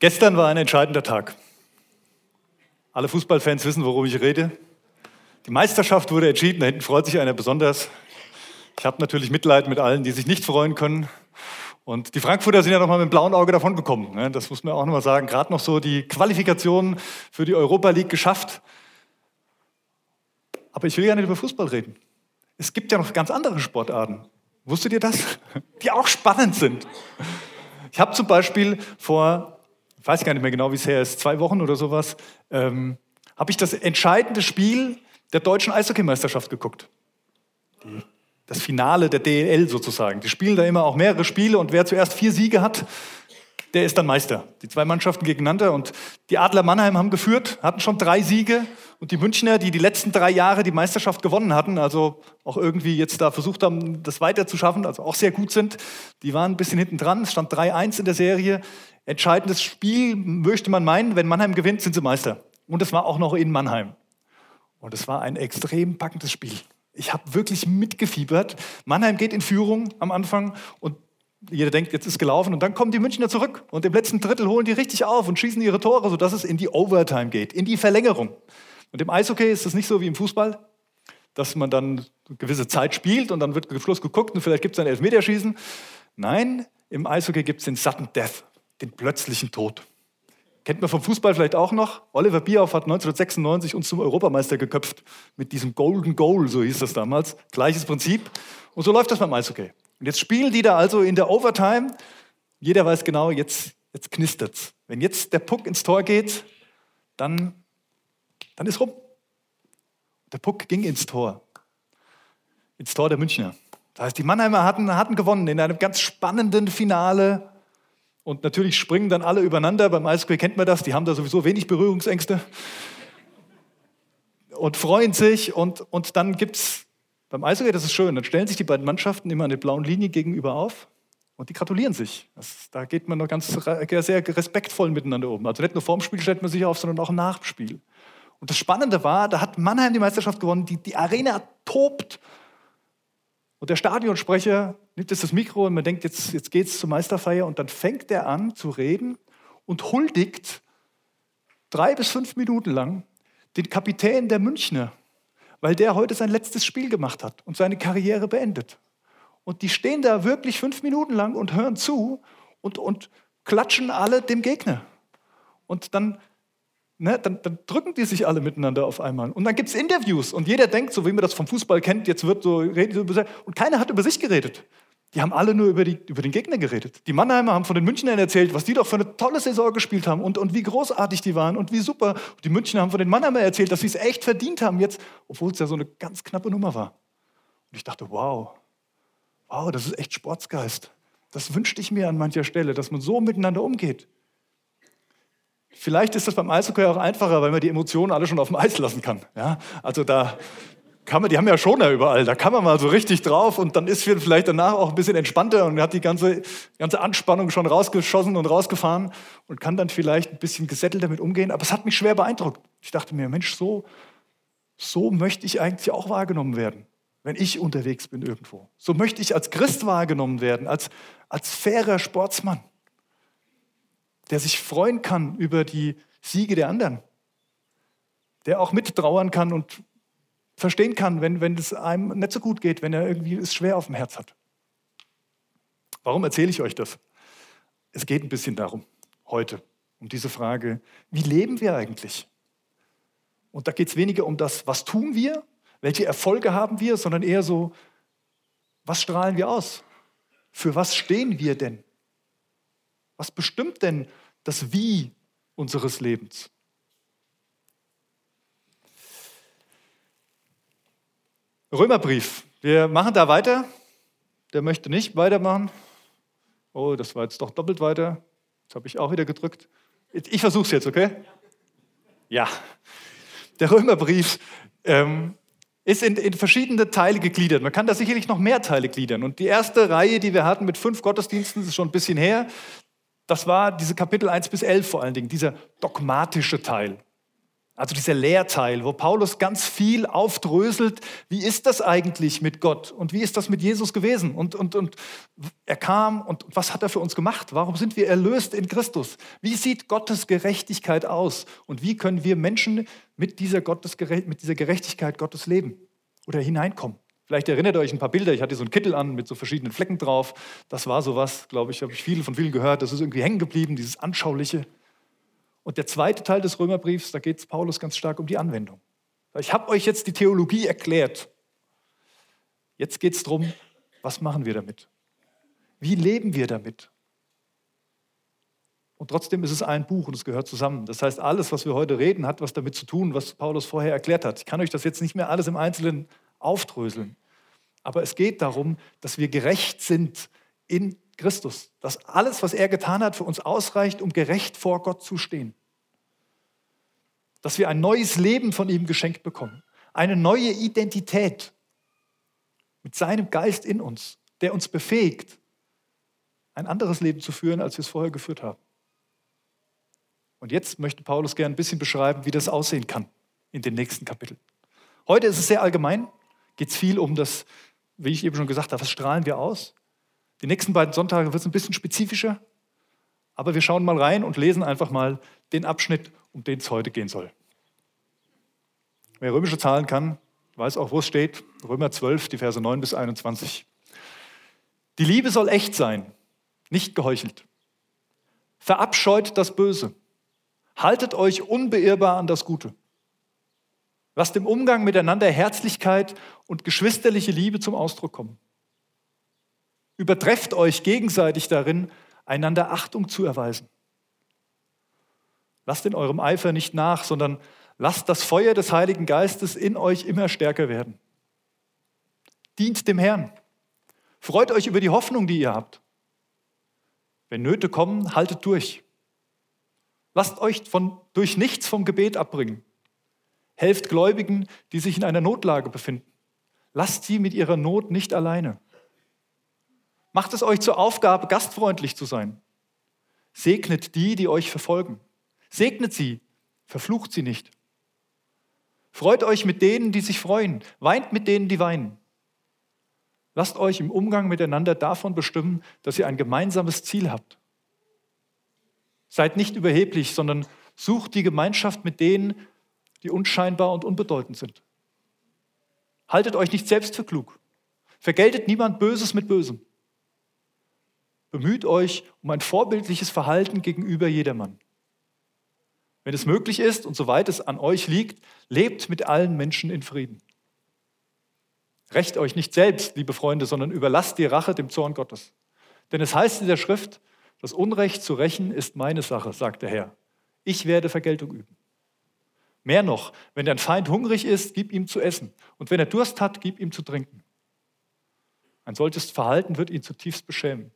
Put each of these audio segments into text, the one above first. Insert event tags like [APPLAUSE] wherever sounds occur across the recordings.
Gestern war ein entscheidender Tag. Alle Fußballfans wissen, worum ich rede. Die Meisterschaft wurde entschieden, da hinten freut sich einer besonders. Ich habe natürlich Mitleid mit allen, die sich nicht freuen können. Und die Frankfurter sind ja noch mal mit dem blauen Auge davongekommen. Ne? Das muss man auch noch mal sagen. Gerade noch so die Qualifikation für die Europa League geschafft. Aber ich will ja nicht über Fußball reden. Es gibt ja noch ganz andere Sportarten. Wusstet ihr das? Die auch spannend sind. Ich habe zum Beispiel vor weiß gar nicht mehr genau, wie es her ist, zwei Wochen oder sowas, ähm, habe ich das entscheidende Spiel der deutschen Eishockeymeisterschaft geguckt. Die, das Finale der DEL sozusagen. Die spielen da immer auch mehrere Spiele und wer zuerst vier Siege hat, der ist dann Meister. Die zwei Mannschaften gegeneinander und die Adler Mannheim haben geführt, hatten schon drei Siege und die Münchner, die die letzten drei Jahre die Meisterschaft gewonnen hatten, also auch irgendwie jetzt da versucht haben, das weiter zu schaffen, also auch sehr gut sind, die waren ein bisschen hinten dran. Es stand 3-1 in der Serie entscheidendes Spiel, möchte man meinen. Wenn Mannheim gewinnt, sind sie Meister. Und es war auch noch in Mannheim. Und es war ein extrem packendes Spiel. Ich habe wirklich mitgefiebert. Mannheim geht in Führung am Anfang und jeder denkt, jetzt ist gelaufen. Und dann kommen die Münchner zurück und im letzten Drittel holen die richtig auf und schießen ihre Tore, sodass es in die Overtime geht, in die Verlängerung. Und im Eishockey ist es nicht so wie im Fußball, dass man dann eine gewisse Zeit spielt und dann wird Schluss geguckt und vielleicht gibt es ein Elfmeterschießen. Nein, im Eishockey gibt es den Sudden Death den plötzlichen Tod. Kennt man vom Fußball vielleicht auch noch? Oliver Bierhoff hat 1996 uns zum Europameister geköpft mit diesem Golden Goal, so hieß das damals. Gleiches Prinzip. Und so läuft das beim Eishockey. Und jetzt spielen die da also in der Overtime. Jeder weiß genau, jetzt, jetzt knistert's. Wenn jetzt der Puck ins Tor geht, dann, dann ist rum. Der Puck ging ins Tor. Ins Tor der Münchner. Das heißt, die Mannheimer hatten, hatten gewonnen in einem ganz spannenden Finale und natürlich springen dann alle übereinander. Beim Eishockey kennt man das, die haben da sowieso wenig Berührungsängste. Und freuen sich. Und, und dann gibt es beim Eishockey, das ist schön, dann stellen sich die beiden Mannschaften immer eine blauen Linie gegenüber auf und die gratulieren sich. Das, da geht man noch ganz sehr respektvoll miteinander um. Also nicht nur vorm Spiel stellt man sich auf, sondern auch nach dem Spiel. Und das Spannende war, da hat Mannheim die Meisterschaft gewonnen, die, die Arena tobt und der Stadionsprecher nimmt jetzt das Mikro und man denkt, jetzt, jetzt es zur Meisterfeier und dann fängt er an zu reden und huldigt drei bis fünf Minuten lang den Kapitän der Münchner, weil der heute sein letztes Spiel gemacht hat und seine Karriere beendet. Und die stehen da wirklich fünf Minuten lang und hören zu und, und klatschen alle dem Gegner. Und dann Ne, dann, dann, drücken die sich alle miteinander auf einmal. Und dann gibt es Interviews und jeder denkt, so wie man das vom Fußball kennt, jetzt wird so über sich. Und keiner hat über sich geredet. Die haben alle nur über, die, über den Gegner geredet. Die Mannheimer haben von den Münchnern erzählt, was die doch für eine tolle Saison gespielt haben und, und wie großartig die waren und wie super. Und die Münchner haben von den Mannheimer erzählt, dass sie es echt verdient haben jetzt, obwohl es ja so eine ganz knappe Nummer war. Und ich dachte, wow, wow, das ist echt Sportsgeist. Das wünschte ich mir an mancher Stelle, dass man so miteinander umgeht. Vielleicht ist das beim Eishockey auch einfacher, weil man die Emotionen alle schon auf dem Eis lassen kann. Ja? Also da kann man, die haben ja Schoner überall, da kann man mal so richtig drauf und dann ist vielleicht danach auch ein bisschen entspannter und hat die ganze, ganze Anspannung schon rausgeschossen und rausgefahren und kann dann vielleicht ein bisschen gesättelt damit umgehen. Aber es hat mich schwer beeindruckt. Ich dachte mir, Mensch, so, so möchte ich eigentlich auch wahrgenommen werden, wenn ich unterwegs bin irgendwo. So möchte ich als Christ wahrgenommen werden, als, als fairer Sportsmann der sich freuen kann über die Siege der anderen, der auch mittrauern kann und verstehen kann, wenn, wenn es einem nicht so gut geht, wenn er irgendwie es schwer auf dem Herz hat. Warum erzähle ich euch das? Es geht ein bisschen darum, heute, um diese Frage, wie leben wir eigentlich? Und da geht es weniger um das, was tun wir, welche Erfolge haben wir, sondern eher so, was strahlen wir aus? Für was stehen wir denn? Was bestimmt denn das Wie unseres Lebens? Römerbrief. Wir machen da weiter. Der möchte nicht weitermachen. Oh, das war jetzt doch doppelt weiter. Jetzt habe ich auch wieder gedrückt. Ich versuche es jetzt, okay? Ja. Der Römerbrief ähm, ist in, in, verschiedene Teile gegliedert. Man kann da sicherlich noch mehr Teile gliedern. Und die erste Reihe, die wir hatten mit fünf Gottesdiensten, ist schon ein bisschen her. Das war diese Kapitel 1 bis 11 vor allen Dingen, dieser dogmatische Teil. Also dieser Lehrteil, wo Paulus ganz viel aufdröselt, wie ist das eigentlich mit Gott und wie ist das mit Jesus gewesen und, und, und er kam und was hat er für uns gemacht? Warum sind wir erlöst in Christus? Wie sieht Gottes Gerechtigkeit aus und wie können wir Menschen mit dieser, Gottes, mit dieser Gerechtigkeit Gottes leben oder hineinkommen? Vielleicht erinnert ihr euch ein paar Bilder. Ich hatte so einen Kittel an mit so verschiedenen Flecken drauf. Das war sowas, glaube ich, habe ich viele von vielen gehört. Das ist irgendwie hängen geblieben, dieses Anschauliche. Und der zweite Teil des Römerbriefs, da geht es Paulus ganz stark um die Anwendung. Ich habe euch jetzt die Theologie erklärt. Jetzt geht es darum, was machen wir damit? Wie leben wir damit? Und trotzdem ist es ein Buch und es gehört zusammen. Das heißt, alles, was wir heute reden, hat was damit zu tun, was Paulus vorher erklärt hat. Ich kann euch das jetzt nicht mehr alles im Einzelnen aufdröseln. Aber es geht darum, dass wir gerecht sind in Christus. Dass alles, was er getan hat, für uns ausreicht, um gerecht vor Gott zu stehen. Dass wir ein neues Leben von ihm geschenkt bekommen. Eine neue Identität mit seinem Geist in uns, der uns befähigt, ein anderes Leben zu führen, als wir es vorher geführt haben. Und jetzt möchte Paulus gerne ein bisschen beschreiben, wie das aussehen kann in den nächsten Kapiteln. Heute ist es sehr allgemein, geht es viel um das, wie ich eben schon gesagt habe, was strahlen wir aus? Die nächsten beiden Sonntage wird es ein bisschen spezifischer, aber wir schauen mal rein und lesen einfach mal den Abschnitt, um den es heute gehen soll. Wer römische Zahlen kann, weiß auch, wo es steht. Römer 12, die Verse 9 bis 21. Die Liebe soll echt sein, nicht geheuchelt. Verabscheut das Böse. Haltet euch unbeirrbar an das Gute. Lasst im Umgang miteinander Herzlichkeit und geschwisterliche Liebe zum Ausdruck kommen. Übertrefft euch gegenseitig darin, einander Achtung zu erweisen. Lasst in eurem Eifer nicht nach, sondern lasst das Feuer des Heiligen Geistes in euch immer stärker werden. Dient dem Herrn. Freut euch über die Hoffnung, die ihr habt. Wenn Nöte kommen, haltet durch. Lasst euch von, durch nichts vom Gebet abbringen. Helft Gläubigen, die sich in einer Notlage befinden. Lasst sie mit ihrer Not nicht alleine. Macht es euch zur Aufgabe, gastfreundlich zu sein. Segnet die, die euch verfolgen. Segnet sie, verflucht sie nicht. Freut euch mit denen, die sich freuen. Weint mit denen, die weinen. Lasst euch im Umgang miteinander davon bestimmen, dass ihr ein gemeinsames Ziel habt. Seid nicht überheblich, sondern sucht die Gemeinschaft mit denen, die unscheinbar und unbedeutend sind. Haltet euch nicht selbst für klug. Vergeltet niemand Böses mit Bösem. Bemüht euch um ein vorbildliches Verhalten gegenüber jedermann. Wenn es möglich ist und soweit es an euch liegt, lebt mit allen Menschen in Frieden. Recht euch nicht selbst, liebe Freunde, sondern überlasst die Rache dem Zorn Gottes. Denn es heißt in der Schrift, das Unrecht zu rächen ist meine Sache, sagt der Herr. Ich werde Vergeltung üben. Mehr noch, wenn dein Feind hungrig ist, gib ihm zu essen. Und wenn er Durst hat, gib ihm zu trinken. Ein solches Verhalten wird ihn zutiefst beschämen.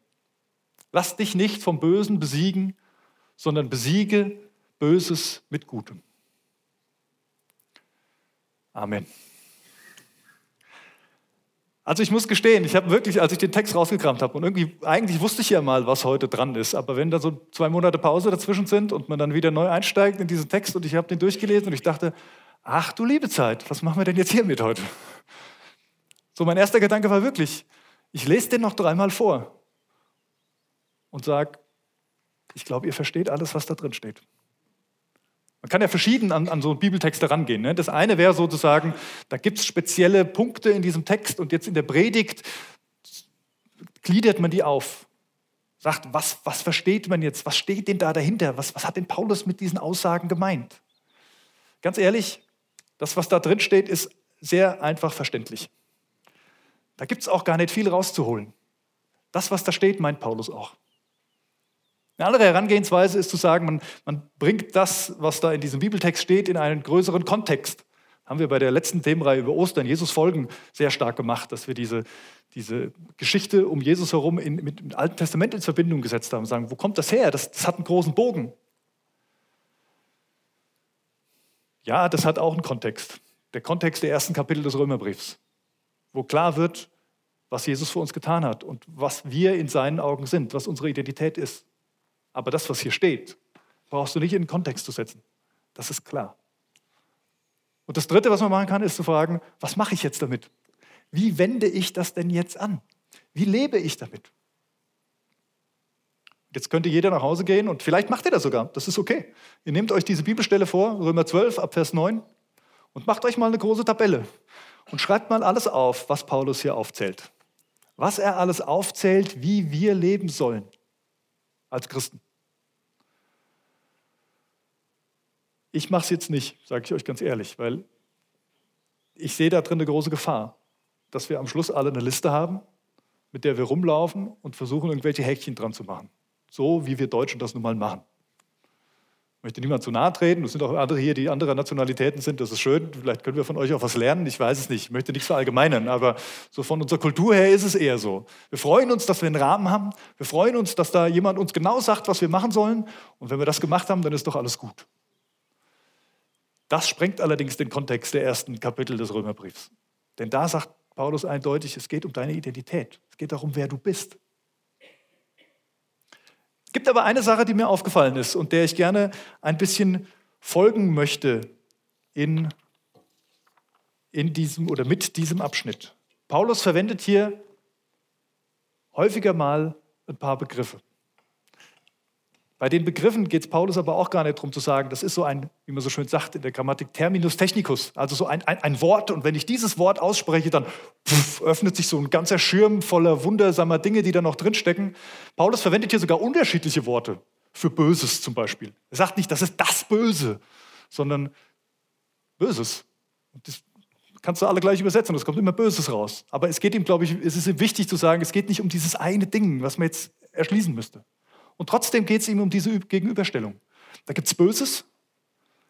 Lass dich nicht vom Bösen besiegen, sondern besiege Böses mit Gutem. Amen. Also ich muss gestehen, ich habe wirklich, als ich den Text rausgekramt habe, und irgendwie, eigentlich wusste ich ja mal, was heute dran ist, aber wenn da so zwei Monate Pause dazwischen sind und man dann wieder neu einsteigt in diesen Text und ich habe den durchgelesen und ich dachte, ach du liebe Zeit, was machen wir denn jetzt hier mit heute? So mein erster Gedanke war wirklich, ich lese den noch dreimal vor und sage, ich glaube, ihr versteht alles, was da drin steht. Man kann ja verschieden an, an so Bibeltexte rangehen. Ne? Das eine wäre sozusagen, da gibt es spezielle Punkte in diesem Text und jetzt in der Predigt gliedert man die auf. Sagt, was, was versteht man jetzt? Was steht denn da dahinter? Was, was hat denn Paulus mit diesen Aussagen gemeint? Ganz ehrlich, das, was da drin steht, ist sehr einfach verständlich. Da gibt es auch gar nicht viel rauszuholen. Das, was da steht, meint Paulus auch. Eine andere Herangehensweise ist zu sagen, man, man bringt das, was da in diesem Bibeltext steht, in einen größeren Kontext. Haben wir bei der letzten Themenreihe über Ostern, Jesus folgen, sehr stark gemacht, dass wir diese, diese Geschichte um Jesus herum in, mit dem Alten Testament in Verbindung gesetzt haben. Sagen, wo kommt das her? Das, das hat einen großen Bogen. Ja, das hat auch einen Kontext. Der Kontext der ersten Kapitel des Römerbriefs, wo klar wird, was Jesus für uns getan hat und was wir in seinen Augen sind, was unsere Identität ist. Aber das, was hier steht, brauchst du nicht in den Kontext zu setzen. Das ist klar. Und das Dritte, was man machen kann, ist zu fragen, was mache ich jetzt damit? Wie wende ich das denn jetzt an? Wie lebe ich damit? Jetzt könnte jeder nach Hause gehen und vielleicht macht ihr das sogar, das ist okay. Ihr nehmt euch diese Bibelstelle vor, Römer 12 ab Vers 9, und macht euch mal eine große Tabelle und schreibt mal alles auf, was Paulus hier aufzählt. Was er alles aufzählt, wie wir leben sollen als Christen. Ich mache es jetzt nicht, sage ich euch ganz ehrlich, weil ich sehe da drin eine große Gefahr, dass wir am Schluss alle eine Liste haben, mit der wir rumlaufen und versuchen, irgendwelche Häkchen dran zu machen. So wie wir Deutschen das nun mal machen. Möchte niemand zu nahe treten. Es sind auch andere hier, die anderer Nationalitäten sind. Das ist schön. Vielleicht können wir von euch auch was lernen. Ich weiß es nicht. Ich möchte nichts verallgemeinern. Aber so von unserer Kultur her ist es eher so. Wir freuen uns, dass wir einen Rahmen haben. Wir freuen uns, dass da jemand uns genau sagt, was wir machen sollen. Und wenn wir das gemacht haben, dann ist doch alles gut. Das sprengt allerdings den Kontext der ersten Kapitel des Römerbriefs. Denn da sagt Paulus eindeutig, es geht um deine Identität. Es geht darum, wer du bist. Es gibt aber eine Sache, die mir aufgefallen ist und der ich gerne ein bisschen folgen möchte in, in diesem oder mit diesem Abschnitt. Paulus verwendet hier häufiger mal ein paar Begriffe. Bei den Begriffen geht es Paulus aber auch gar nicht darum zu sagen, das ist so ein, wie man so schön sagt in der Grammatik, Terminus technicus, also so ein, ein, ein Wort. Und wenn ich dieses Wort ausspreche, dann pff, öffnet sich so ein ganzer Schirm voller wundersamer Dinge, die da noch drinstecken. Paulus verwendet hier sogar unterschiedliche Worte für Böses zum Beispiel. Er sagt nicht, das ist das Böse, sondern Böses. Und das kannst du alle gleich übersetzen, es kommt immer Böses raus. Aber es geht ihm, glaube ich, es ist ihm wichtig zu sagen, es geht nicht um dieses eine Ding, was man jetzt erschließen müsste. Und trotzdem geht es ihm um diese Gegenüberstellung. Da gibt es Böses,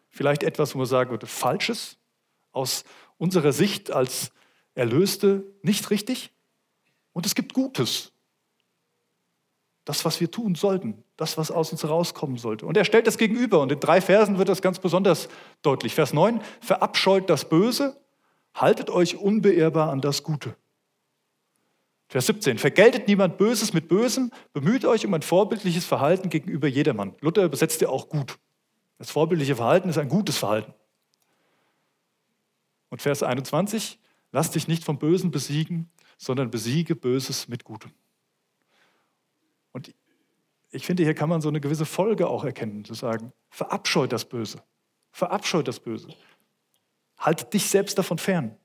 vielleicht etwas, wo man sagen würde, Falsches, aus unserer Sicht als Erlöste nicht richtig. Und es gibt Gutes. Das, was wir tun sollten, das, was aus uns herauskommen sollte. Und er stellt das gegenüber und in drei Versen wird das ganz besonders deutlich. Vers 9, verabscheut das Böse, haltet euch unbeirrbar an das Gute. Vers 17. Vergeltet niemand Böses mit Bösem, bemüht euch um ein vorbildliches Verhalten gegenüber jedermann. Luther übersetzt ja auch gut. Das vorbildliche Verhalten ist ein gutes Verhalten. Und Vers 21. Lass dich nicht vom Bösen besiegen, sondern besiege Böses mit Gutem. Und ich finde, hier kann man so eine gewisse Folge auch erkennen, zu sagen, verabscheut das Böse. Verabscheut das Böse. Halte dich selbst davon fern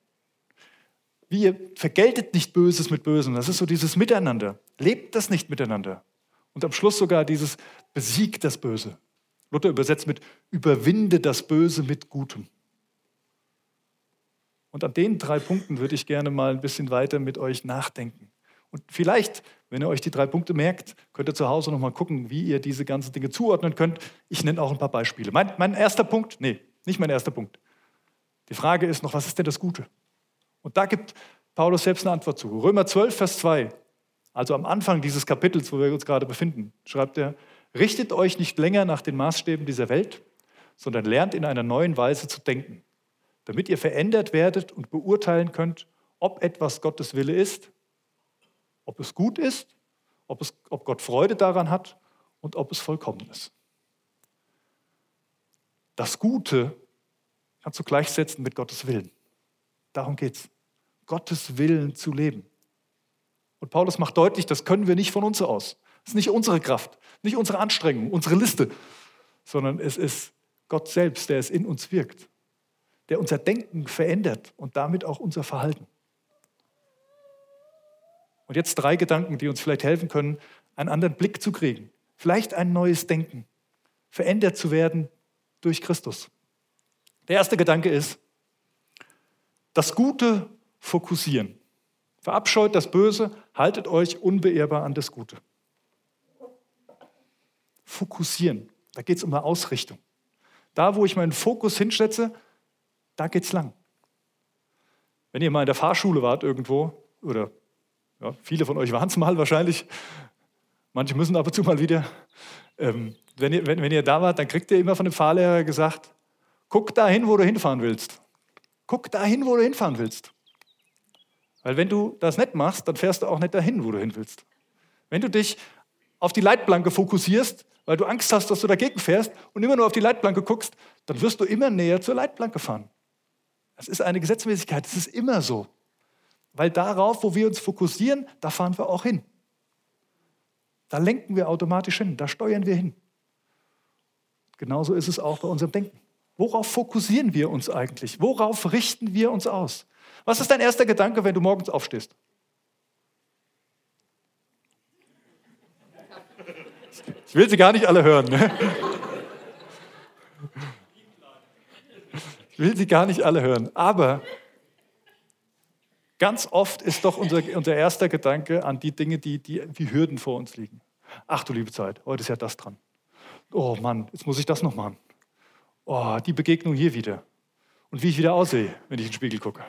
wie ihr vergeltet nicht Böses mit Bösem. Das ist so dieses Miteinander. Lebt das nicht miteinander. Und am Schluss sogar dieses besiegt das Böse. Luther übersetzt mit überwinde das Böse mit Gutem. Und an den drei Punkten würde ich gerne mal ein bisschen weiter mit euch nachdenken. Und vielleicht, wenn ihr euch die drei Punkte merkt, könnt ihr zu Hause nochmal gucken, wie ihr diese ganzen Dinge zuordnen könnt. Ich nenne auch ein paar Beispiele. Mein, mein erster Punkt, nee, nicht mein erster Punkt. Die Frage ist noch, was ist denn das Gute? Und da gibt Paulus selbst eine Antwort zu. Römer 12, Vers 2, also am Anfang dieses Kapitels, wo wir uns gerade befinden, schreibt er, richtet euch nicht länger nach den Maßstäben dieser Welt, sondern lernt in einer neuen Weise zu denken, damit ihr verändert werdet und beurteilen könnt, ob etwas Gottes Wille ist, ob es gut ist, ob, es, ob Gott Freude daran hat und ob es vollkommen ist. Das Gute kannst du gleichsetzen mit Gottes Willen. Darum geht es. Gottes Willen zu leben. Und Paulus macht deutlich, das können wir nicht von uns aus. Das ist nicht unsere Kraft, nicht unsere Anstrengung, unsere Liste, sondern es ist Gott selbst, der es in uns wirkt, der unser Denken verändert und damit auch unser Verhalten. Und jetzt drei Gedanken, die uns vielleicht helfen können, einen anderen Blick zu kriegen. Vielleicht ein neues Denken, verändert zu werden durch Christus. Der erste Gedanke ist, das Gute fokussieren. Verabscheut das Böse, haltet euch unbeehrbar an das Gute. Fokussieren, da geht es um eine Ausrichtung. Da, wo ich meinen Fokus hinsetze, da geht es lang. Wenn ihr mal in der Fahrschule wart irgendwo, oder ja, viele von euch waren es mal wahrscheinlich, manche müssen ab und zu mal wieder, ähm, wenn, ihr, wenn, wenn ihr da wart, dann kriegt ihr immer von dem Fahrlehrer gesagt, guck dahin, wo du hinfahren willst. Guck dahin, wo du hinfahren willst. Weil wenn du das nicht machst, dann fährst du auch nicht dahin, wo du hin willst. Wenn du dich auf die Leitplanke fokussierst, weil du Angst hast, dass du dagegen fährst und immer nur auf die Leitplanke guckst, dann wirst du immer näher zur Leitplanke fahren. Es ist eine Gesetzmäßigkeit, es ist immer so. Weil darauf, wo wir uns fokussieren, da fahren wir auch hin. Da lenken wir automatisch hin, da steuern wir hin. Genauso ist es auch bei unserem Denken. Worauf fokussieren wir uns eigentlich? Worauf richten wir uns aus? Was ist dein erster Gedanke, wenn du morgens aufstehst? Ich will sie gar nicht alle hören. Ne? Ich will sie gar nicht alle hören. Aber ganz oft ist doch unser, unser erster Gedanke an die Dinge, die, die wie Hürden vor uns liegen. Ach du liebe Zeit, heute ist ja das dran. Oh Mann, jetzt muss ich das noch machen. Oh, die Begegnung hier wieder. Und wie ich wieder aussehe, wenn ich in den Spiegel gucke.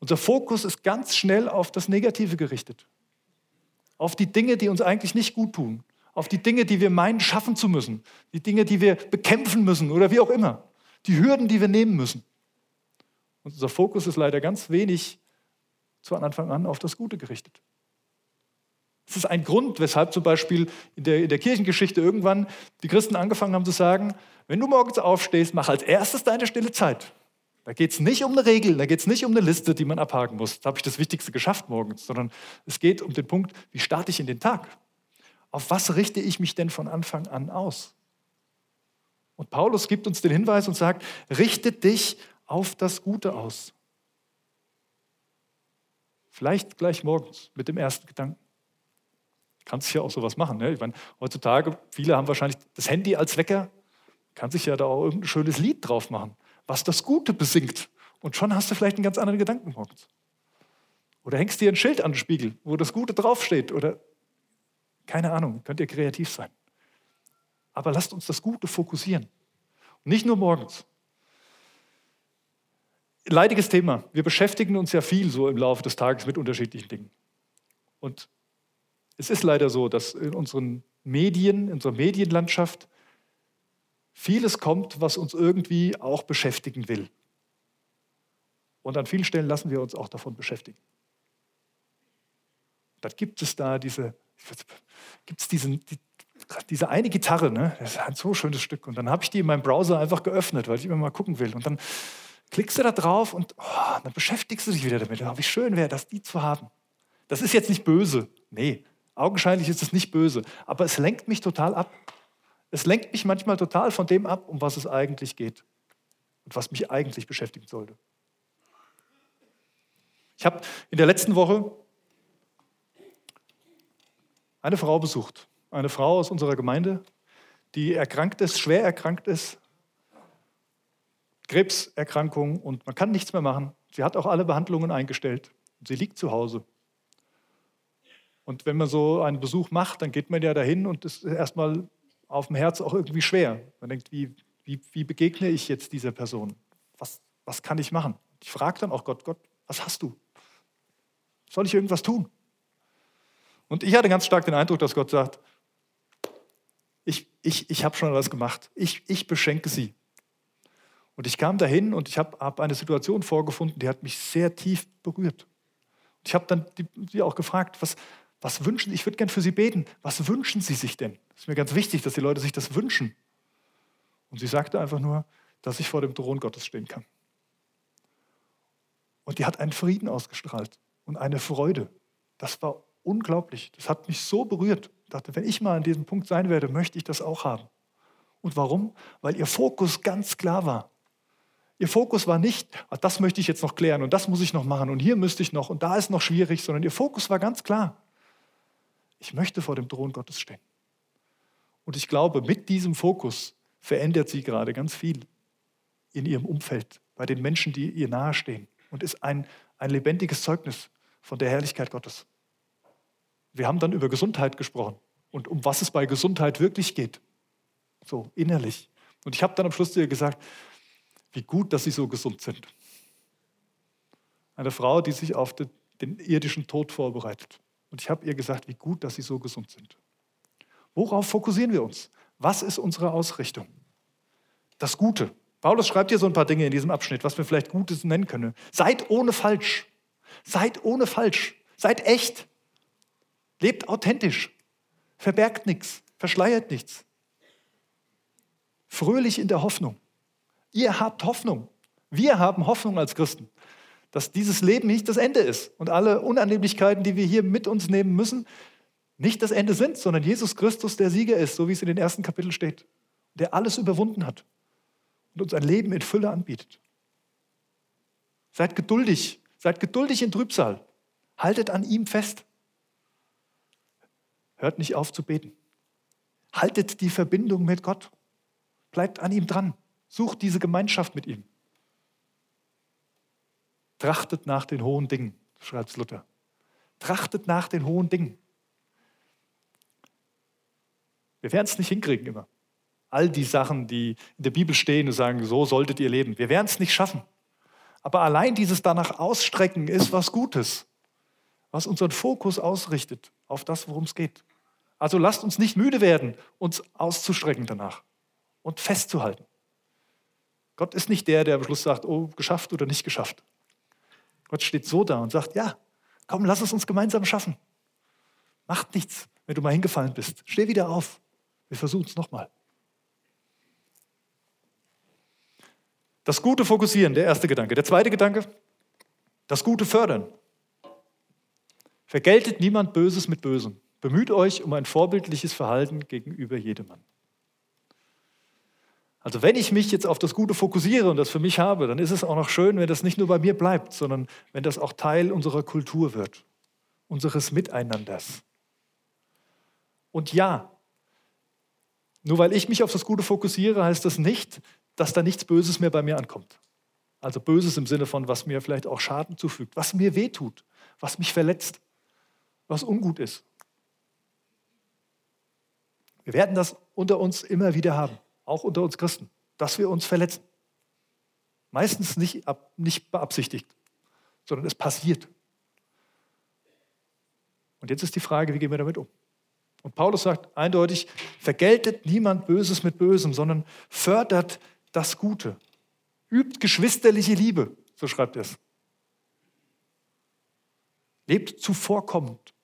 Unser Fokus ist ganz schnell auf das Negative gerichtet auf die Dinge, die uns eigentlich nicht gut tun, auf die Dinge, die wir meinen, schaffen zu müssen, die Dinge, die wir bekämpfen müssen oder wie auch immer, die Hürden, die wir nehmen müssen. Und unser Fokus ist leider ganz wenig zu Anfang an auf das Gute gerichtet. Das ist ein Grund, weshalb zum Beispiel in der, in der Kirchengeschichte irgendwann die Christen angefangen haben zu sagen, wenn du morgens aufstehst, mach als erstes deine stille Zeit. Da geht es nicht um eine Regel, da geht es nicht um eine Liste, die man abhaken muss. Da habe ich das Wichtigste geschafft morgens, sondern es geht um den Punkt, wie starte ich in den Tag? Auf was richte ich mich denn von Anfang an aus? Und Paulus gibt uns den Hinweis und sagt, richte dich auf das Gute aus. Vielleicht gleich morgens mit dem ersten Gedanken. Kannst ja auch sowas machen. Ne? Ich meine, heutzutage, viele haben wahrscheinlich das Handy als Wecker. Kann sich ja da auch irgendein schönes Lied drauf machen was das Gute besingt. Und schon hast du vielleicht einen ganz anderen Gedanken morgens. Oder hängst dir ein Schild an den Spiegel, wo das Gute draufsteht. Oder keine Ahnung, könnt ihr kreativ sein. Aber lasst uns das Gute fokussieren. Und nicht nur morgens. Leidiges Thema. Wir beschäftigen uns ja viel so im Laufe des Tages mit unterschiedlichen Dingen. Und es ist leider so, dass in unseren Medien, in unserer Medienlandschaft vieles kommt, was uns irgendwie auch beschäftigen will. Und an vielen Stellen lassen wir uns auch davon beschäftigen. Dann gibt es da diese, gibt es diesen, die, diese eine Gitarre, ne? das ist ein so schönes Stück. Und dann habe ich die in meinem Browser einfach geöffnet, weil ich immer mal gucken will. Und dann klickst du da drauf und oh, dann beschäftigst du dich wieder damit. Oh, wie schön wäre das, die zu haben. Das ist jetzt nicht böse. Nee, augenscheinlich ist es nicht böse. Aber es lenkt mich total ab. Es lenkt mich manchmal total von dem ab, um was es eigentlich geht und was mich eigentlich beschäftigen sollte. Ich habe in der letzten Woche eine Frau besucht, eine Frau aus unserer Gemeinde, die erkrankt ist, schwer erkrankt ist, Krebserkrankung und man kann nichts mehr machen. Sie hat auch alle Behandlungen eingestellt. Sie liegt zu Hause. Und wenn man so einen Besuch macht, dann geht man ja dahin und ist erstmal auf dem Herz auch irgendwie schwer. Man denkt, wie, wie, wie begegne ich jetzt dieser Person? Was, was kann ich machen? Ich frage dann auch Gott, Gott, was hast du? Soll ich irgendwas tun? Und ich hatte ganz stark den Eindruck, dass Gott sagt, ich, ich, ich habe schon was gemacht. Ich, ich beschenke sie. Und ich kam dahin und ich habe hab eine Situation vorgefunden, die hat mich sehr tief berührt. Und ich habe dann die auch gefragt, was, was wünschen, ich würde gern für Sie beten. Was wünschen Sie sich denn? Das ist mir ganz wichtig, dass die Leute sich das wünschen. Und sie sagte einfach nur, dass ich vor dem Thron Gottes stehen kann. Und die hat einen Frieden ausgestrahlt und eine Freude. Das war unglaublich. Das hat mich so berührt. Ich dachte, wenn ich mal an diesem Punkt sein werde, möchte ich das auch haben. Und warum? Weil ihr Fokus ganz klar war. Ihr Fokus war nicht, ah, das möchte ich jetzt noch klären und das muss ich noch machen und hier müsste ich noch und da ist noch schwierig, sondern ihr Fokus war ganz klar ich möchte vor dem Thron Gottes stehen. Und ich glaube, mit diesem Fokus verändert sie gerade ganz viel in ihrem Umfeld, bei den Menschen, die ihr nahestehen und ist ein, ein lebendiges Zeugnis von der Herrlichkeit Gottes. Wir haben dann über Gesundheit gesprochen und um was es bei Gesundheit wirklich geht, so innerlich. Und ich habe dann am Schluss zu ihr gesagt, wie gut, dass Sie so gesund sind. Eine Frau, die sich auf den, den irdischen Tod vorbereitet. Und ich habe ihr gesagt, wie gut, dass sie so gesund sind. Worauf fokussieren wir uns? Was ist unsere Ausrichtung? Das Gute. Paulus schreibt hier so ein paar Dinge in diesem Abschnitt, was wir vielleicht Gutes nennen können. Seid ohne falsch. Seid ohne falsch. Seid echt. Lebt authentisch. Verbergt nichts. Verschleiert nichts. Fröhlich in der Hoffnung. Ihr habt Hoffnung. Wir haben Hoffnung als Christen, dass dieses Leben nicht das Ende ist und alle Unannehmlichkeiten, die wir hier mit uns nehmen müssen, nicht das Ende sind, sondern Jesus Christus der Sieger ist, so wie es in den ersten Kapiteln steht, der alles überwunden hat und uns ein Leben in Fülle anbietet. Seid geduldig, seid geduldig in Trübsal, haltet an ihm fest. Hört nicht auf zu beten. Haltet die Verbindung mit Gott. Bleibt an ihm dran. Sucht diese Gemeinschaft mit ihm. Trachtet nach den hohen Dingen, schreibt Luther. Trachtet nach den hohen Dingen. Wir werden es nicht hinkriegen immer. All die Sachen, die in der Bibel stehen und sagen, so solltet ihr leben. Wir werden es nicht schaffen. Aber allein dieses danach ausstrecken ist was Gutes, was unseren Fokus ausrichtet auf das, worum es geht. Also lasst uns nicht müde werden, uns auszustrecken danach und festzuhalten. Gott ist nicht der, der am Schluss sagt, oh, geschafft oder nicht geschafft. Gott steht so da und sagt, ja, komm, lass es uns gemeinsam schaffen. Macht nichts, wenn du mal hingefallen bist. Steh wieder auf. Wir versuchen es nochmal. Das Gute fokussieren, der erste Gedanke. Der zweite Gedanke, das Gute fördern. Vergeltet niemand Böses mit Bösem. Bemüht euch um ein vorbildliches Verhalten gegenüber jedermann. Also wenn ich mich jetzt auf das Gute fokussiere und das für mich habe, dann ist es auch noch schön, wenn das nicht nur bei mir bleibt, sondern wenn das auch Teil unserer Kultur wird, unseres Miteinanders. Und ja, nur weil ich mich auf das Gute fokussiere, heißt das nicht, dass da nichts Böses mehr bei mir ankommt. Also Böses im Sinne von, was mir vielleicht auch Schaden zufügt, was mir wehtut, was mich verletzt, was ungut ist. Wir werden das unter uns immer wieder haben auch unter uns Christen, dass wir uns verletzen. Meistens nicht, nicht beabsichtigt, sondern es passiert. Und jetzt ist die Frage, wie gehen wir damit um? Und Paulus sagt eindeutig, vergeltet niemand Böses mit Bösem, sondern fördert das Gute. Übt geschwisterliche Liebe, so schreibt er es. Lebt zuvorkommend.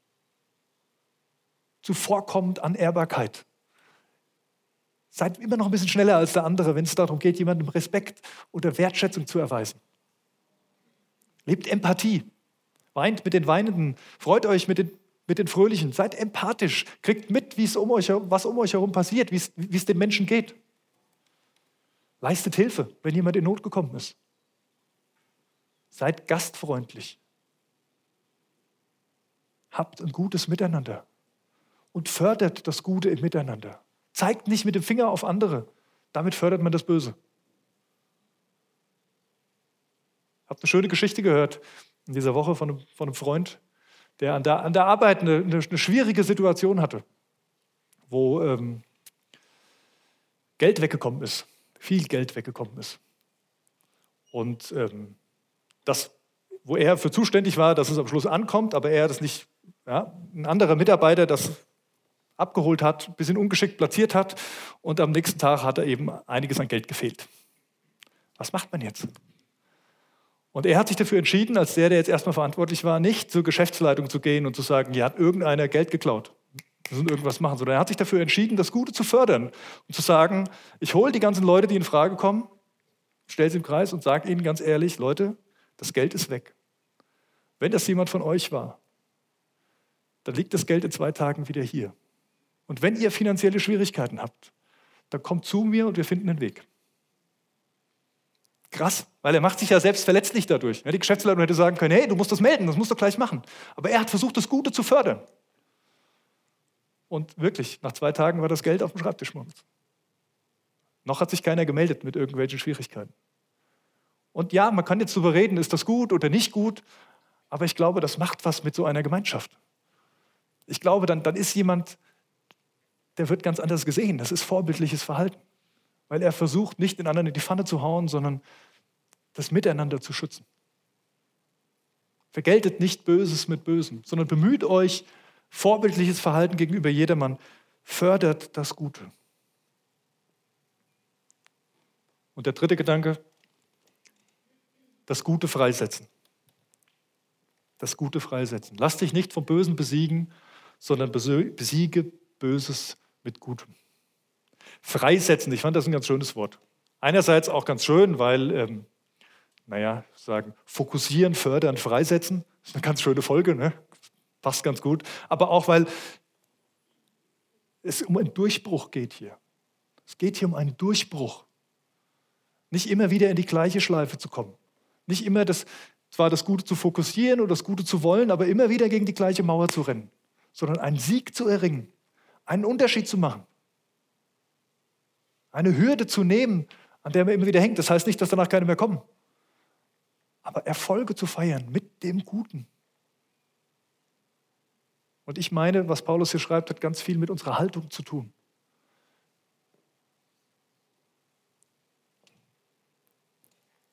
Zuvorkommend an Ehrbarkeit. Seid immer noch ein bisschen schneller als der andere, wenn es darum geht, jemandem Respekt oder Wertschätzung zu erweisen. Lebt Empathie. Weint mit den Weinenden. Freut euch mit den, mit den Fröhlichen. Seid empathisch. Kriegt mit, um euch, was um euch herum passiert, wie es den Menschen geht. Leistet Hilfe, wenn jemand in Not gekommen ist. Seid gastfreundlich. Habt ein gutes Miteinander und fördert das Gute im Miteinander. Zeigt nicht mit dem Finger auf andere. Damit fördert man das Böse. Ich habe eine schöne Geschichte gehört in dieser Woche von einem, von einem Freund, der an der, an der Arbeit eine, eine, eine, schwierige Situation hatte, wo ähm, Geld weggekommen ist, viel Geld weggekommen ist. Und ähm, das, wo er für zuständig war, dass es am Schluss ankommt, aber er das nicht, ja, ein anderer Mitarbeiter das abgeholt hat, ein bisschen ungeschickt platziert hat und am nächsten Tag hat er eben einiges an Geld gefehlt. Was macht man jetzt? Und er hat sich dafür entschieden, als der, der jetzt erstmal verantwortlich war, nicht zur Geschäftsleitung zu gehen und zu sagen, hier hat irgendeiner Geld geklaut. Wir müssen irgendwas machen, sondern er hat sich dafür entschieden, das Gute zu fördern und zu sagen, ich hole die ganzen Leute, die in Frage kommen, stelle sie im Kreis und sage ihnen ganz ehrlich, Leute, das Geld ist weg. Wenn das jemand von euch war, dann liegt das Geld in zwei Tagen wieder hier. Und wenn ihr finanzielle Schwierigkeiten habt, dann kommt zu mir und wir finden einen Weg. Krass, weil er macht sich ja selbst verletzlich dadurch. die Geschäftsleitung hätte sagen können, hey, du musst das melden, das musst du gleich machen. Aber er hat versucht, das Gute zu fördern. Und wirklich, nach zwei Tagen war das Geld auf dem Schreibtisch morgens. Noch hat sich keiner gemeldet mit irgendwelchen Schwierigkeiten. Und ja, man kann jetzt darüber reden, ist das gut oder nicht gut, aber ich glaube, das macht was mit so einer Gemeinschaft. Ich glaube, dann, dann ist jemand, der wird ganz anders gesehen. Das ist vorbildliches Verhalten, weil er versucht, nicht den anderen in die Pfanne zu hauen, sondern das Miteinander zu schützen. Vergeltet nicht Böses mit Bösem, sondern bemüht euch, vorbildliches Verhalten gegenüber jedermann, fördert das Gute. Und der dritte Gedanke, das Gute freisetzen. Das Gute freisetzen. Lass dich nicht vom Bösen besiegen, sondern besiege Böses mit Gutem. Freisetzen, ich fand das ein ganz schönes Wort. Einerseits auch ganz schön, weil, ähm, naja, sagen, fokussieren, fördern, freisetzen, ist eine ganz schöne Folge, ne? passt ganz gut. Aber auch, weil es um einen Durchbruch geht hier. Es geht hier um einen Durchbruch. Nicht immer wieder in die gleiche Schleife zu kommen. Nicht immer das, zwar das Gute zu fokussieren oder das Gute zu wollen, aber immer wieder gegen die gleiche Mauer zu rennen, sondern einen Sieg zu erringen, einen Unterschied zu machen. Eine Hürde zu nehmen, an der man immer wieder hängt. Das heißt nicht, dass danach keine mehr kommen. Aber Erfolge zu feiern mit dem Guten. Und ich meine, was Paulus hier schreibt, hat ganz viel mit unserer Haltung zu tun.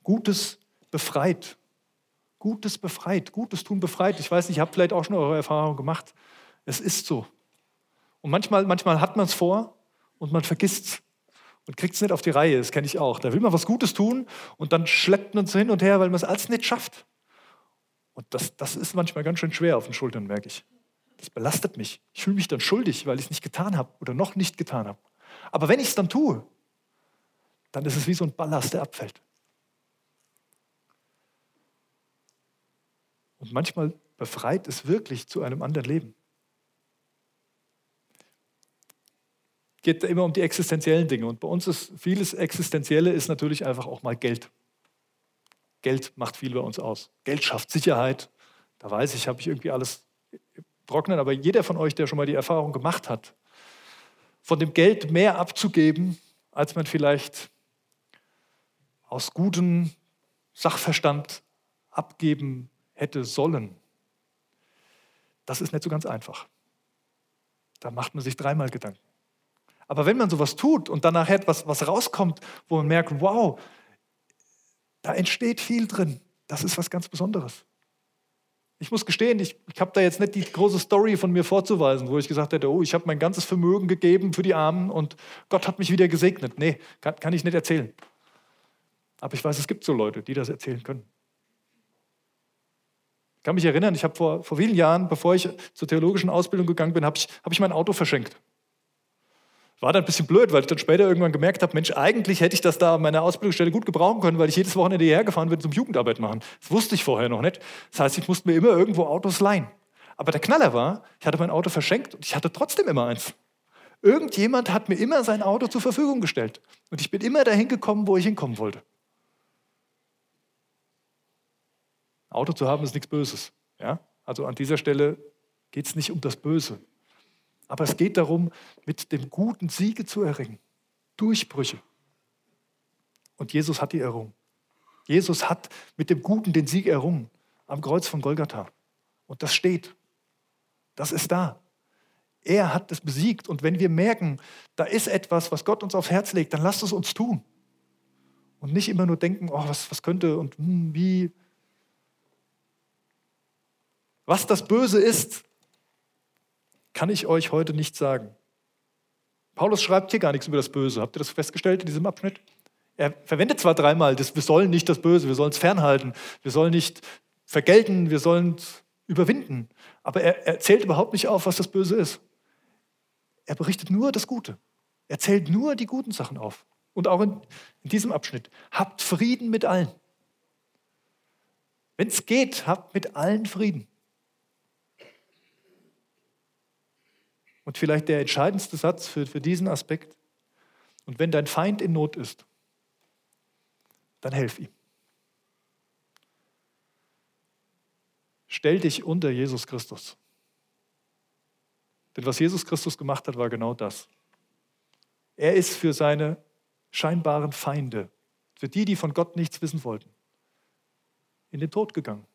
Gutes befreit. Gutes befreit. Gutes tun befreit. Ich weiß nicht, ihr habt vielleicht auch schon eure Erfahrung gemacht. Es ist so. Und manchmal, manchmal hat man es vor und man vergisst es und kriegt es nicht auf die Reihe. Das kenne ich auch. Da will man was Gutes tun und dann schleppt man es hin und her, weil man es alles nicht schafft. Und das, das ist manchmal ganz schön schwer auf den Schultern, merke ich. Das belastet mich. Ich fühle mich dann schuldig, weil ich es nicht getan habe oder noch nicht getan habe. Aber wenn ich es dann tue, dann ist es wie so ein Ballast, der abfällt. Und manchmal befreit es wirklich zu einem anderen Leben. Geht immer um die existenziellen Dinge. Und bei uns ist vieles Existenzielle ist natürlich einfach auch mal Geld. Geld macht viel bei uns aus. Geld schafft Sicherheit. Da weiß ich, habe ich irgendwie alles trocknen. Aber jeder von euch, der schon mal die Erfahrung gemacht hat, von dem Geld mehr abzugeben, als man vielleicht aus gutem Sachverstand abgeben hätte sollen. Das ist nicht so ganz einfach. Da macht man sich dreimal Gedanken. Aber wenn man sowas tut und danach etwas was rauskommt, wo man merkt, wow, da entsteht viel drin, das ist was ganz Besonderes. Ich muss gestehen, ich, ich habe da jetzt nicht die große Story von mir vorzuweisen, wo ich gesagt hätte, oh, ich habe mein ganzes Vermögen gegeben für die Armen und Gott hat mich wieder gesegnet. Nee, kann, kann ich nicht erzählen. Aber ich weiß, es gibt so Leute, die das erzählen können. Ich kann mich erinnern, ich habe vor, vor vielen Jahren, bevor ich zur theologischen Ausbildung gegangen bin, habe ich, hab ich mein Auto verschenkt. War dann ein bisschen blöd, weil ich dann später irgendwann gemerkt habe, Mensch, eigentlich hätte ich das da an meiner Ausbildungsstelle gut gebrauchen können, weil ich jedes Wochenende hierher gefahren bin zum Jugendarbeit machen. Das wusste ich vorher noch nicht. Das heißt, ich musste mir immer irgendwo Autos leihen. Aber der Knaller war, ich hatte mein Auto verschenkt und ich hatte trotzdem immer eins. Irgendjemand hat mir immer sein Auto zur Verfügung gestellt. Und ich bin immer dahin gekommen, wo ich hinkommen wollte. Auto zu haben ist nichts Böses. Ja? Also an dieser Stelle geht es nicht um das Böse. Aber es geht darum, mit dem Guten Siege zu erringen. Durchbrüche. Und Jesus hat die errungen. Jesus hat mit dem Guten den Sieg errungen am Kreuz von Golgatha. Und das steht. Das ist da. Er hat es besiegt. Und wenn wir merken, da ist etwas, was Gott uns aufs Herz legt, dann lasst es uns tun. Und nicht immer nur denken, oh, was, was könnte und hm, wie. Was das Böse ist, kann ich euch heute nicht sagen. Paulus schreibt hier gar nichts über das Böse. Habt ihr das festgestellt in diesem Abschnitt? Er verwendet zwar dreimal, das, wir sollen nicht das Böse, wir sollen es fernhalten, wir sollen nicht vergelten, wir sollen es überwinden. Aber er, er zählt überhaupt nicht auf, was das Böse ist. Er berichtet nur das Gute. Er zählt nur die guten Sachen auf. Und auch in, in diesem Abschnitt. Habt Frieden mit allen. Wenn es geht, habt mit allen Frieden. Und vielleicht der entscheidendste Satz für, für diesen Aspekt. Und wenn dein Feind in Not ist, dann helf ihm. Stell dich unter Jesus Christus. Denn was Jesus Christus gemacht hat, war genau das. Er ist für seine scheinbaren Feinde, für die, die von Gott nichts wissen wollten, in den Tod gegangen.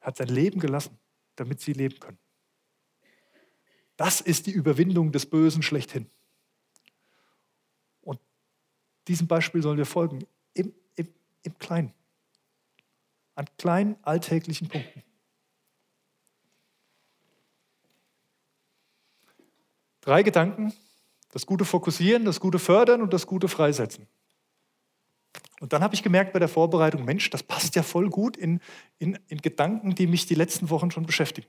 Er hat sein Leben gelassen, damit sie leben können. Das ist die Überwindung des Bösen schlechthin. Und diesem Beispiel sollen wir folgen, im, im, im Kleinen, an kleinen alltäglichen Punkten. Drei Gedanken, das gute Fokussieren, das gute Fördern und das gute Freisetzen. Und dann habe ich gemerkt bei der Vorbereitung, Mensch, das passt ja voll gut in, in, in Gedanken, die mich die letzten Wochen schon beschäftigen.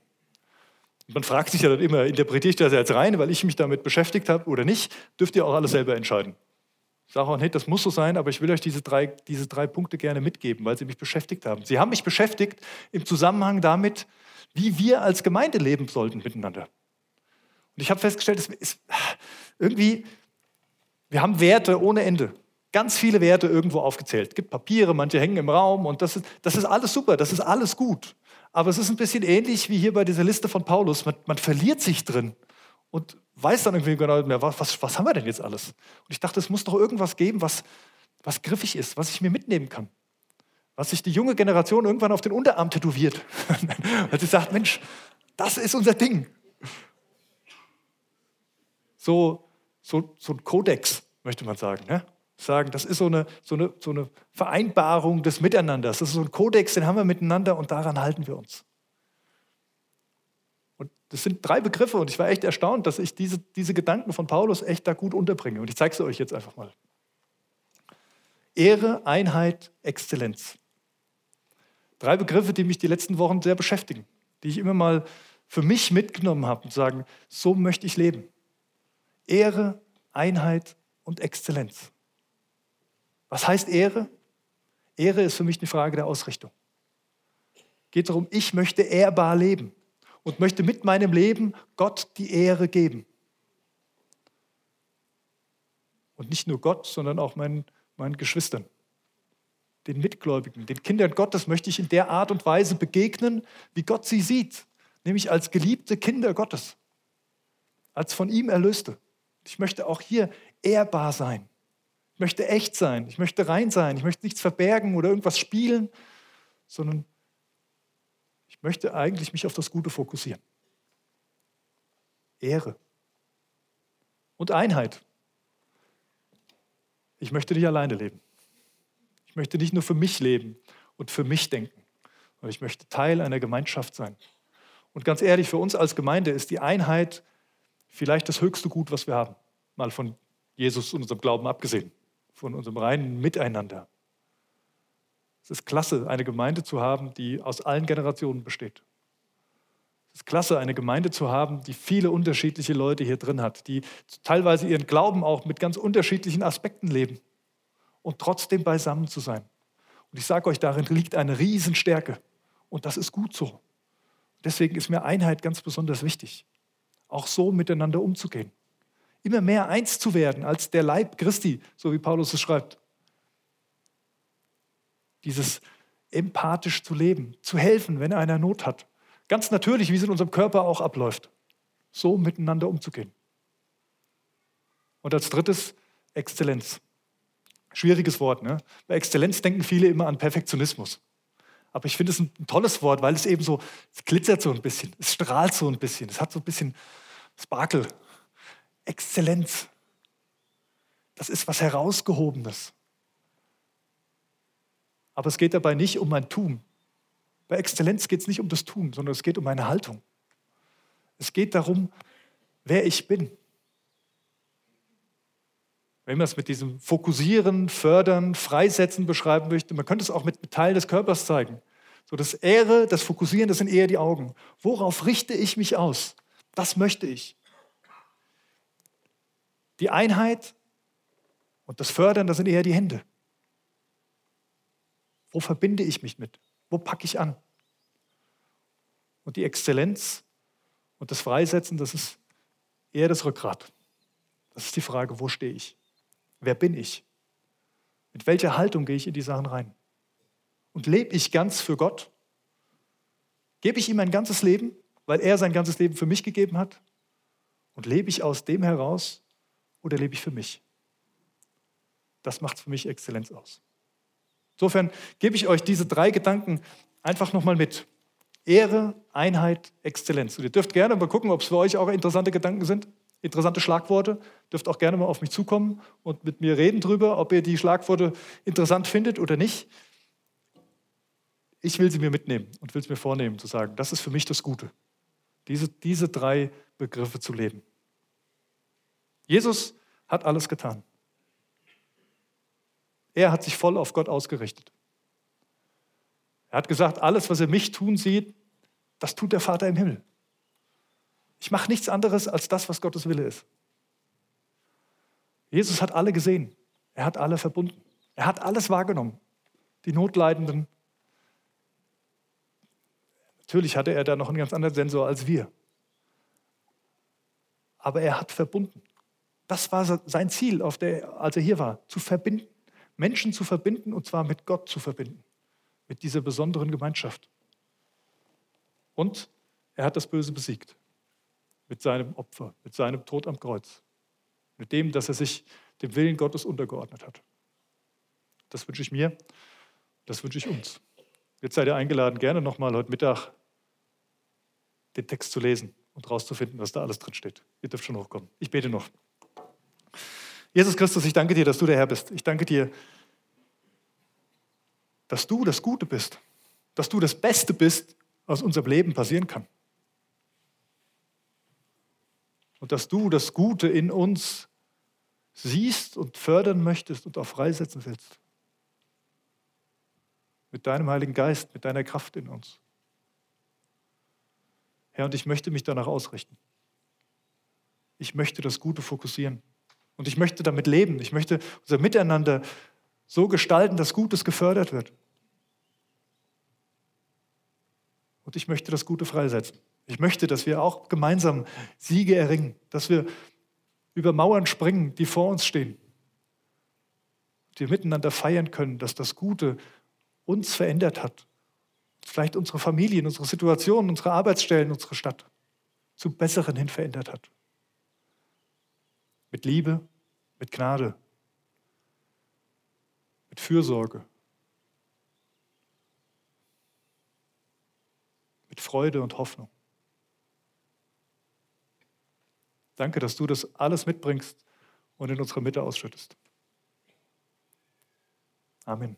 Man fragt sich ja dann immer, interpretiere ich das jetzt rein, weil ich mich damit beschäftigt habe oder nicht, dürft ihr auch alles selber entscheiden. Ich sage auch nicht, das muss so sein, aber ich will euch diese drei, diese drei Punkte gerne mitgeben, weil sie mich beschäftigt haben. Sie haben mich beschäftigt im Zusammenhang damit, wie wir als Gemeinde leben sollten miteinander. Und ich habe festgestellt, es ist irgendwie, wir haben Werte ohne Ende. Ganz viele Werte irgendwo aufgezählt. Es gibt Papiere, manche hängen im Raum und das ist, das ist alles super, das ist alles gut. Aber es ist ein bisschen ähnlich wie hier bei dieser Liste von Paulus. Man, man verliert sich drin und weiß dann irgendwie genau mehr, was, was, was haben wir denn jetzt alles? Und ich dachte, es muss doch irgendwas geben, was, was griffig ist, was ich mir mitnehmen kann. Was sich die junge Generation irgendwann auf den Unterarm tätowiert. [LAUGHS] Weil sie sagt, Mensch, das ist unser Ding. So, so, so ein Kodex, möchte man sagen. Ne? Sagen, das ist so eine, so, eine, so eine Vereinbarung des Miteinanders. Das ist so ein Kodex, den haben wir miteinander und daran halten wir uns. Das sind drei Begriffe und ich war echt erstaunt, dass ich diese, diese Gedanken von Paulus echt da gut unterbringe. Und ich zeige sie euch jetzt einfach mal. Ehre, Einheit, Exzellenz. Drei Begriffe, die mich die letzten Wochen sehr beschäftigen, die ich immer mal für mich mitgenommen habe und sagen, so möchte ich leben. Ehre, Einheit und Exzellenz. Was heißt Ehre? Ehre ist für mich eine Frage der Ausrichtung. Geht darum, ich möchte ehrbar leben und möchte mit meinem Leben Gott die Ehre geben. Und nicht nur Gott, sondern auch meinen, meinen Geschwistern, den Mitgläubigen, den Kindern Gottes möchte ich in der Art und Weise begegnen, wie Gott sie sieht, nämlich als geliebte Kinder Gottes, als von ihm Erlöste. Ich möchte auch hier ehrbar sein. Ich möchte echt sein. Ich möchte rein sein. Ich möchte nichts verbergen oder irgendwas spielen, sondern ich möchte eigentlich mich auf das Gute fokussieren. Ehre und Einheit. Ich möchte nicht alleine leben. Ich möchte nicht nur für mich leben und für mich denken, sondern ich möchte Teil einer Gemeinschaft sein. Und ganz ehrlich, für uns als Gemeinde ist die Einheit vielleicht das höchste Gut, was wir haben. Mal von Jesus und unserem Glauben abgesehen, von unserem reinen Miteinander. Es ist klasse, eine Gemeinde zu haben, die aus allen Generationen besteht. Es ist klasse, eine Gemeinde zu haben, die viele unterschiedliche Leute hier drin hat, die teilweise ihren Glauben auch mit ganz unterschiedlichen Aspekten leben und trotzdem beisammen zu sein. Und ich sage euch, darin liegt eine Riesenstärke. Und das ist gut so. Deswegen ist mir Einheit ganz besonders wichtig. Auch so miteinander umzugehen. Immer mehr eins zu werden als der Leib Christi, so wie Paulus es schreibt dieses empathisch zu leben, zu helfen, wenn einer Not hat. Ganz natürlich, wie es in unserem Körper auch abläuft. So miteinander umzugehen. Und als drittes Exzellenz. Schwieriges Wort. Ne? Bei Exzellenz denken viele immer an Perfektionismus. Aber ich finde es ein, tolles Wort, weil es eben so, es glitzert so ein bisschen, es strahlt so ein bisschen, es hat so ein bisschen Sparkel. Exzellenz. Das ist was Herausgehobenes. Aber es geht dabei nicht um mein Tun. Bei Exzellenz geht es nicht um das Tun, sondern es geht um meine Haltung. Es geht darum, wer ich bin. Wenn man es mit diesem Fokussieren, Fördern, Freisetzen beschreiben möchte, man könnte es auch mit Teil des Körpers zeigen. So das Ehre, das Fokussieren, das sind eher die Augen. Worauf richte ich mich aus? Was möchte ich? Die Einheit und das Fördern, das sind eher die Hände. Wo verbinde ich mich mit? Wo packe ich an? Und die Exzellenz und das Freisetzen, das ist eher das Rückgrat. Das ist die Frage, wo stehe ich? Wer bin ich? Mit welcher Haltung gehe ich in die Sachen rein? Und lebe ich ganz für Gott? Gebe ich ihm mein ganzes Leben, weil er sein ganzes Leben für mich gegeben hat? Und lebe ich aus dem heraus oder lebe ich für mich? Das macht für mich Exzellenz aus. Insofern gebe ich euch diese drei Gedanken einfach nochmal mit. Ehre, Einheit, Exzellenz. Und ihr dürft gerne mal gucken, ob es für euch auch interessante Gedanken sind, interessante Schlagworte. Dürft auch gerne mal auf mich zukommen und mit mir reden drüber, ob ihr die Schlagworte interessant findet oder nicht. Ich will sie mir mitnehmen und will es mir vornehmen, zu sagen, das ist für mich das Gute, diese, diese drei Begriffe zu leben. Jesus hat alles getan. Er hat sich voll auf Gott ausgerichtet. Er hat gesagt, alles, was er mich tun sieht, das tut der Vater im Himmel. Ich mache nichts anderes als das, was Gottes Wille ist. Jesus hat alle gesehen. Er hat alle verbunden. Er hat alles wahrgenommen. Die Notleidenden. Natürlich hatte er da noch einen ganz anderen Sensor als wir. Aber er hat verbunden. Das war sein Ziel, der, als er hier war, zu verbinden. Menschen zu verbinden und zwar mit Gott zu verbinden. Mit dieser besonderen Gemeinschaft. Und er hat das Böse besiegt. Mit seinem Opfer, mit seinem Tod am Kreuz. Mit dem, dass er sich dem Willen Gottes untergeordnet hat. Das wünsche ich mir, das wünsche ich uns. Jetzt seid ihr eingeladen, gerne nochmal heute Mittag den Text zu lesen und rauszufinden, was da alles drin steht. Ihr dürft schon hochkommen. Ich bete noch. Jesus Christus, ich danke dir, dass du der Herr bist. Ich danke dir, dass du das Gute bist, dass du das Beste bist, was unserem Leben passieren kann. Und dass du das Gute in uns siehst und fördern möchtest und auch freisetzen willst. Mit deinem Heiligen Geist, mit deiner Kraft in uns. Herr, und ich möchte mich danach ausrichten. Ich möchte das Gute fokussieren. Und ich möchte damit leben. Ich möchte unser Miteinander so gestalten, dass Gutes gefördert wird. Und ich möchte das Gute freisetzen. Ich möchte, dass wir auch gemeinsam Siege erringen, dass wir über Mauern springen, die vor uns stehen. Und wir miteinander feiern können, dass das Gute uns verändert hat vielleicht unsere Familien, unsere Situation, unsere Arbeitsstellen, unsere Stadt zum Besseren hin verändert hat. Mit Liebe, mit Gnade, mit Fürsorge, mit Freude und Hoffnung. Danke, dass du das alles mitbringst und in unserer Mitte ausschüttest. Amen.